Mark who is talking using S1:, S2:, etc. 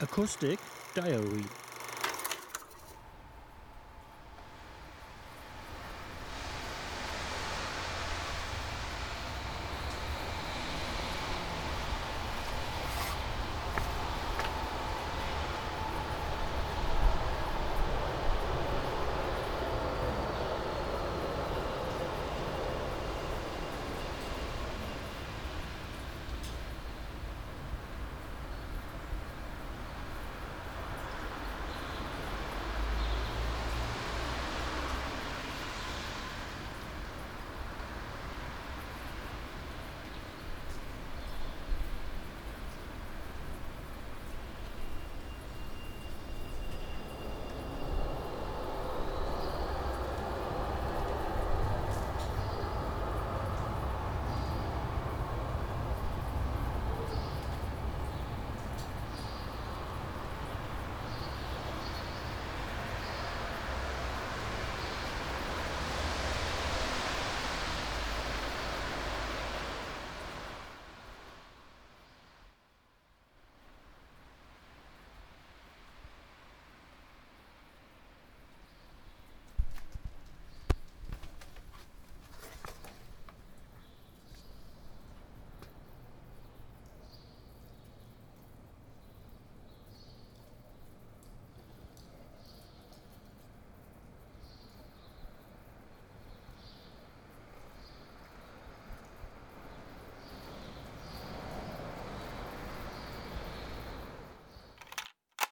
S1: Acoustic Diary.